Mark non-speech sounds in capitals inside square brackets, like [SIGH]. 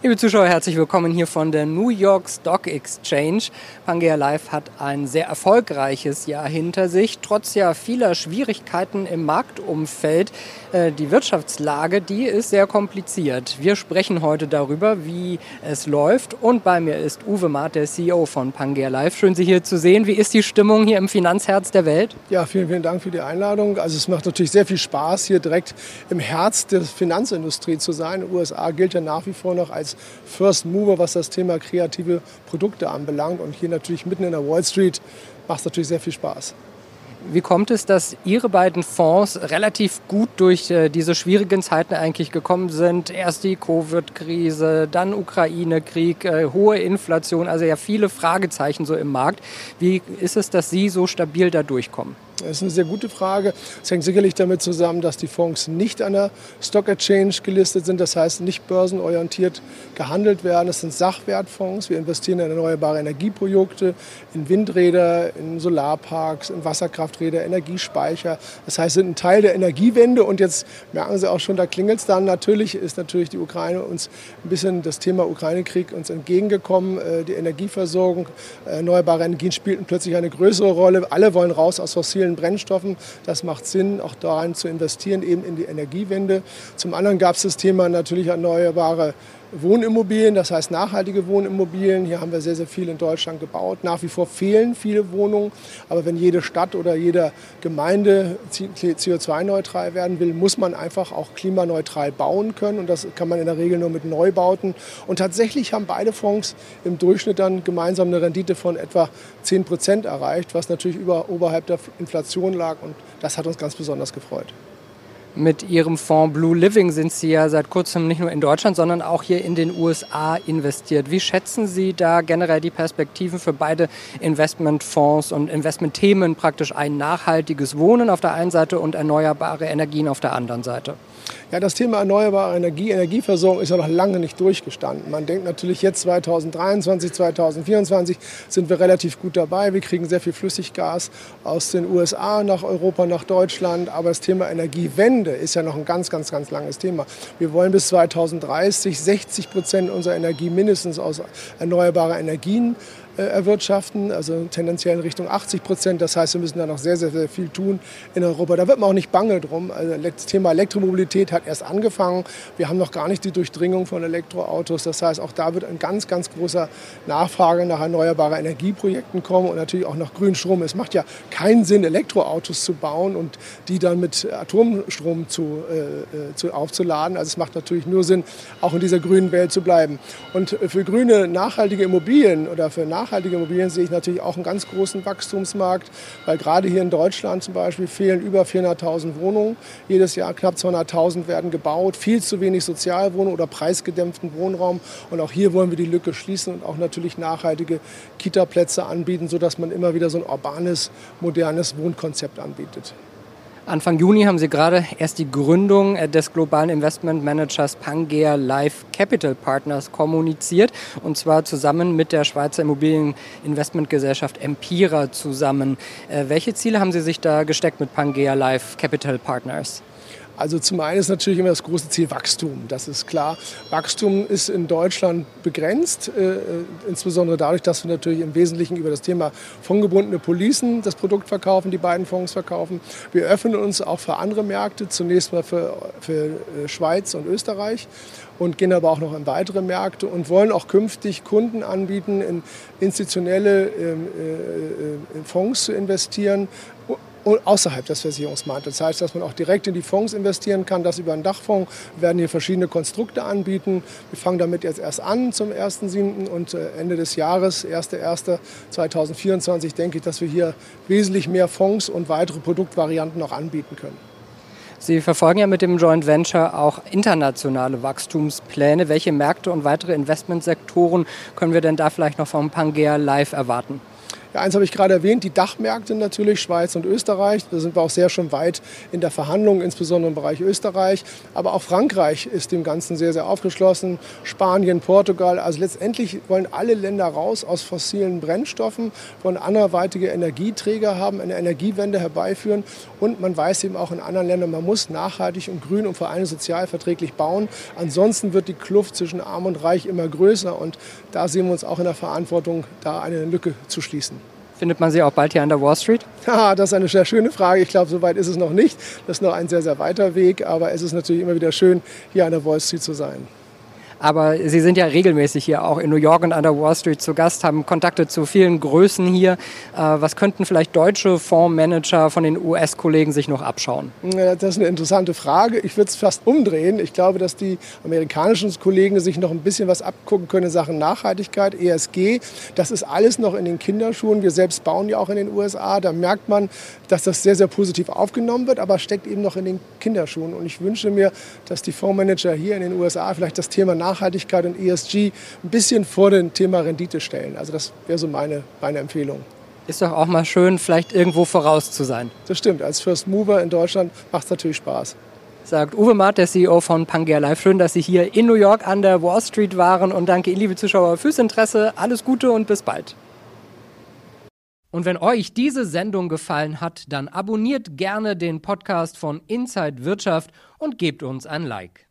Liebe Zuschauer, herzlich willkommen hier von der New York Stock Exchange. Pangea Live hat ein sehr erfolgreiches Jahr hinter sich, trotz ja vieler Schwierigkeiten im Marktumfeld. Äh, die Wirtschaftslage, die ist sehr kompliziert. Wir sprechen heute darüber, wie es läuft. Und bei mir ist Uwe Maat, der CEO von Pangea Live. Schön, Sie hier zu sehen. Wie ist die Stimmung hier im Finanzherz der Welt? Ja, vielen, vielen Dank für die Einladung. Also es macht natürlich sehr viel Spaß, hier direkt im Herz der Finanzindustrie zu sein. Die USA gilt ja nach wie vor noch als als First Mover, was das Thema kreative Produkte anbelangt. Und hier natürlich mitten in der Wall Street macht es natürlich sehr viel Spaß. Wie kommt es, dass Ihre beiden Fonds relativ gut durch äh, diese schwierigen Zeiten eigentlich gekommen sind? Erst die Covid-Krise, dann Ukraine-Krieg, äh, hohe Inflation, also ja viele Fragezeichen so im Markt. Wie ist es, dass Sie so stabil da durchkommen? Das ist eine sehr gute Frage. Es hängt sicherlich damit zusammen, dass die Fonds nicht an der Stock Exchange gelistet sind, das heißt nicht börsenorientiert gehandelt werden. Das sind Sachwertfonds. Wir investieren in erneuerbare Energieprojekte, in Windräder, in Solarparks, in Wasserkrafträder, Energiespeicher. Das heißt, sind ein Teil der Energiewende. Und jetzt merken Sie auch schon, da klingelt es dann. Natürlich ist natürlich die Ukraine uns ein bisschen das Thema Ukraine-Krieg uns entgegengekommen. Äh, die Energieversorgung, erneuerbare Energien spielten plötzlich eine größere Rolle. Alle wollen raus aus fossilen fossilen Brennstoffen. Das macht Sinn, auch daran zu investieren, eben in die Energiewende. Zum anderen gab es das Thema natürlich erneuerbare Wohnimmobilien, das heißt nachhaltige Wohnimmobilien. Hier haben wir sehr, sehr viel in Deutschland gebaut. Nach wie vor fehlen viele Wohnungen. Aber wenn jede Stadt oder jede Gemeinde CO2-neutral werden will, muss man einfach auch klimaneutral bauen können. Und das kann man in der Regel nur mit Neubauten. Und tatsächlich haben beide Fonds im Durchschnitt dann gemeinsam eine Rendite von etwa 10 Prozent erreicht, was natürlich über, oberhalb der Inflation lag. Und das hat uns ganz besonders gefreut. Mit Ihrem Fonds Blue Living sind Sie ja seit kurzem nicht nur in Deutschland, sondern auch hier in den USA investiert. Wie schätzen Sie da generell die Perspektiven für beide Investmentfonds und Investmentthemen praktisch ein nachhaltiges Wohnen auf der einen Seite und erneuerbare Energien auf der anderen Seite? Ja, das Thema erneuerbare Energie, Energieversorgung ist ja noch lange nicht durchgestanden. Man denkt natürlich jetzt 2023, 2024 sind wir relativ gut dabei. Wir kriegen sehr viel Flüssiggas aus den USA nach Europa, nach Deutschland. Aber das Thema Energiewende ist ja noch ein ganz, ganz, ganz langes Thema. Wir wollen bis 2030 60 Prozent unserer Energie mindestens aus erneuerbaren Energien erwirtschaften, also tendenziell in Richtung 80 Prozent. Das heißt, wir müssen da noch sehr, sehr, sehr viel tun in Europa. Da wird man auch nicht bange drum. Also das Thema Elektromobilität hat erst angefangen. Wir haben noch gar nicht die Durchdringung von Elektroautos. Das heißt, auch da wird ein ganz, ganz großer Nachfrage nach erneuerbaren Energieprojekten kommen und natürlich auch nach grünem Strom. Es macht ja keinen Sinn, Elektroautos zu bauen und die dann mit Atomstrom zu, äh, äh zu, aufzuladen. Also es macht natürlich nur Sinn, auch in dieser grünen Welt zu bleiben. Und für grüne, nachhaltige Immobilien oder für nachhaltige nachhaltige Immobilien sehe ich natürlich auch einen ganz großen Wachstumsmarkt, weil gerade hier in Deutschland zum Beispiel fehlen über 400.000 Wohnungen. Jedes Jahr knapp 200.000 werden gebaut, viel zu wenig Sozialwohnungen oder preisgedämpften Wohnraum. Und auch hier wollen wir die Lücke schließen und auch natürlich nachhaltige Kita-Plätze anbieten, sodass man immer wieder so ein urbanes, modernes Wohnkonzept anbietet. Anfang Juni haben Sie gerade erst die Gründung äh, des globalen Investment Managers Pangea Life Capital Partners kommuniziert und zwar zusammen mit der Schweizer Immobilieninvestmentgesellschaft Empira zusammen. Äh, welche Ziele haben Sie sich da gesteckt mit Pangea Life Capital Partners? Also zum einen ist natürlich immer das große Ziel Wachstum, das ist klar. Wachstum ist in Deutschland begrenzt, äh, äh, insbesondere dadurch, dass wir natürlich im Wesentlichen über das Thema fondgebundene Policen das Produkt verkaufen, die beiden Fonds verkaufen. Wir öffnen uns auch für andere Märkte, zunächst mal für, für äh, Schweiz und Österreich und gehen aber auch noch in weitere Märkte und wollen auch künftig Kunden anbieten, in institutionelle ähm, äh, Fonds zu investieren außerhalb des Versicherungsmarktes. Das heißt, dass man auch direkt in die Fonds investieren kann, das über einen Dachfonds. Wir werden hier verschiedene Konstrukte anbieten. Wir fangen damit jetzt erst an zum 1.7. und Ende des Jahres, 1.1.2024, denke ich, dass wir hier wesentlich mehr Fonds und weitere Produktvarianten auch anbieten können. Sie verfolgen ja mit dem Joint Venture auch internationale Wachstumspläne. Welche Märkte und weitere Investmentsektoren können wir denn da vielleicht noch vom Pangea Live erwarten? Eins habe ich gerade erwähnt, die Dachmärkte natürlich, Schweiz und Österreich. Da sind wir auch sehr schon weit in der Verhandlung, insbesondere im Bereich Österreich. Aber auch Frankreich ist dem Ganzen sehr, sehr aufgeschlossen. Spanien, Portugal. Also letztendlich wollen alle Länder raus aus fossilen Brennstoffen, wollen anderweitige Energieträger haben, eine Energiewende herbeiführen. Und man weiß eben auch in anderen Ländern, man muss nachhaltig und grün und vor allem sozialverträglich bauen. Ansonsten wird die Kluft zwischen Arm und Reich immer größer. Und da sehen wir uns auch in der Verantwortung, da eine Lücke zu schließen. Findet man sie auch bald hier an der Wall Street? [LAUGHS] Ja, das ist eine sehr schöne Frage. Ich glaube, so weit ist es noch nicht. Das ist noch ein sehr, sehr weiter Weg. Aber es ist natürlich immer wieder schön, hier an der Wall Street zu sein. Aber Sie sind ja regelmäßig hier auch in New York und an der Wall Street zu Gast, haben Kontakte zu vielen Größen hier. Äh, was könnten vielleicht deutsche Fondsmanager von den US-Kollegen sich noch abschauen? Das ist eine interessante Frage. Ich würde es fast umdrehen. Ich glaube, dass die amerikanischen Kollegen sich noch ein bisschen was abgucken können in Sachen Nachhaltigkeit, ESG. Das ist alles noch in den Kinderschuhen. Wir selbst bauen ja auch in den USA. Da merkt man, dass das sehr, sehr positiv aufgenommen wird, aber steckt eben noch in den Kinderschuhen. Und ich wünsche mir, dass die Fondsmanager hier in den USA vielleicht das Thema Nachhaltigkeit Nachhaltigkeit und ESG ein bisschen vor dem Thema Rendite stellen. Also das wäre so meine, meine Empfehlung. Ist doch auch mal schön, vielleicht irgendwo voraus zu sein. Das stimmt. Als First Mover in Deutschland macht es natürlich Spaß. Sagt Uwe Matt, der CEO von Pangea Live. Schön, dass Sie hier in New York an der Wall Street waren und danke Ihnen, liebe Zuschauer, fürs Interesse. Alles Gute und bis bald. Und wenn euch diese Sendung gefallen hat, dann abonniert gerne den Podcast von Inside Wirtschaft und gebt uns ein Like.